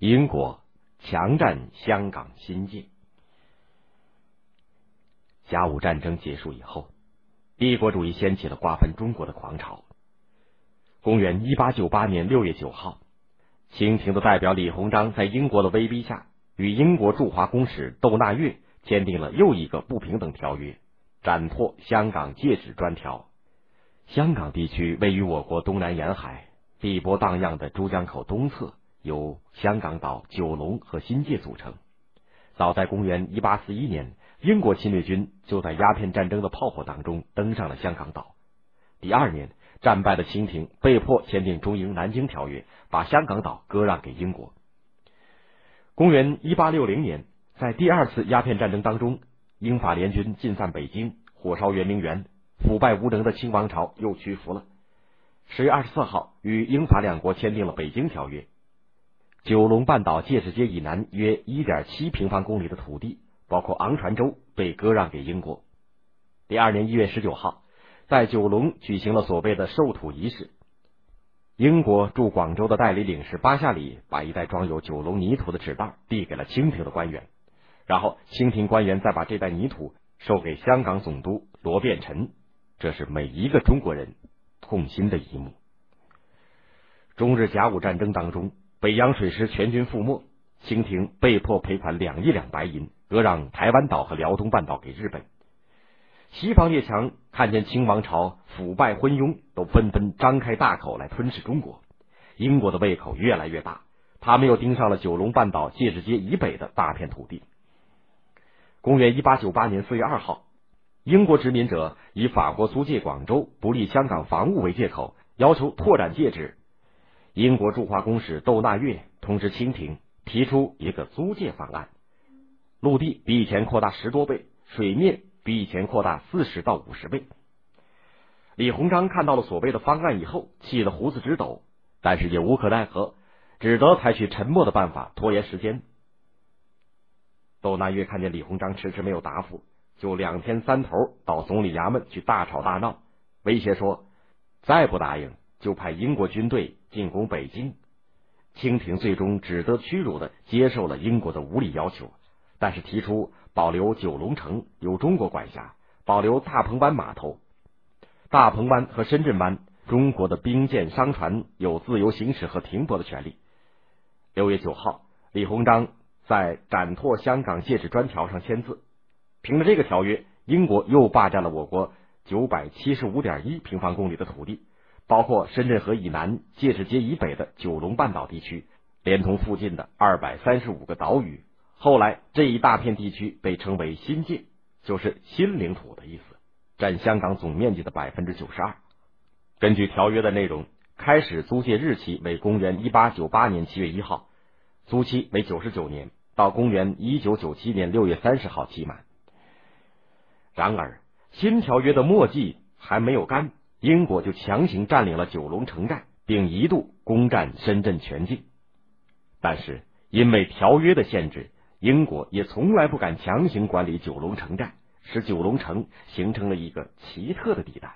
英国强占香港新界。甲午战争结束以后，帝国主义掀起了瓜分中国的狂潮。公元一八九八年六月九号，清廷的代表李鸿章在英国的威逼下，与英国驻华公使窦纳月签订了又一个不平等条约——展拓香港界址专条。香港地区位于我国东南沿海，碧波荡漾的珠江口东侧，由香港岛、九龙和新界组成。早在公元一八四一年，英国侵略军就在鸦片战争的炮火当中登上了香港岛。第二年。战败的清廷被迫签订中英南京条约，把香港岛割让给英国。公元一八六零年，在第二次鸦片战争当中，英法联军进犯北京，火烧圆明园，腐败无能的清王朝又屈服了。十月二十四号，与英法两国签订了《北京条约》，九龙半岛界址街以南约一点七平方公里的土地，包括昂船洲，被割让给英国。第二年一月十九号。在九龙举行了所谓的授土仪式。英国驻广州的代理领事巴夏里把一袋装有九龙泥土的纸袋递给了清廷的官员，然后清廷官员再把这袋泥土授给香港总督罗变臣。这是每一个中国人痛心的一幕。中日甲午战争当中，北洋水师全军覆没，清廷被迫赔款两亿两白银，割让台湾岛和辽东半岛给日本。西方列强看见清王朝腐败昏庸，都纷纷张开大口来吞噬中国。英国的胃口越来越大，他们又盯上了九龙半岛戒指街以北的大片土地。公元一八九八年四月二号，英国殖民者以法国租借广州不利香港防务为借口，要求拓展戒指。英国驻华公使窦纳月通知清廷，提出一个租借方案：陆地比以前扩大十多倍，水面。比以前扩大四十到五十倍。李鸿章看到了所谓的方案以后，气得胡子直抖，但是也无可奈何，只得采取沉默的办法拖延时间。窦纳月看见李鸿章迟迟没有答复，就两天三头到总理衙门去大吵大闹，威胁说再不答应就派英国军队进攻北京。清廷最终只得屈辱的接受了英国的无理要求，但是提出。保留九龙城由中国管辖，保留大鹏湾码头。大鹏湾和深圳湾，中国的兵舰商船有自由行驶和停泊的权利。六月九号，李鸿章在展拓香港界址专条上签字。凭着这个条约，英国又霸占了我国九百七十五点一平方公里的土地，包括深圳河以南、界址街以北的九龙半岛地区，连同附近的二百三十五个岛屿。后来这一大片地区被称为新界，就是新领土的意思，占香港总面积的百分之九十二。根据条约的内容，开始租借日期为公元一八九八年七月一号，租期为九十九年，到公元一九九七年六月三十号期满。然而，新条约的墨迹还没有干，英国就强行占领了九龙城寨，并一度攻占深圳全境。但是因为条约的限制。英国也从来不敢强行管理九龙城寨，使九龙城形成了一个奇特的地带。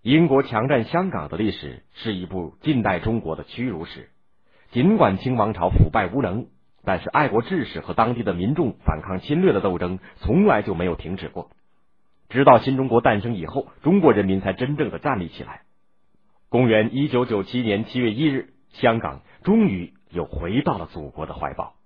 英国强占香港的历史是一部近代中国的屈辱史。尽管清王朝腐败无能，但是爱国志士和当地的民众反抗侵略的斗争从来就没有停止过。直到新中国诞生以后，中国人民才真正的站立起来。公元一九九七年七月一日，香港终于又回到了祖国的怀抱。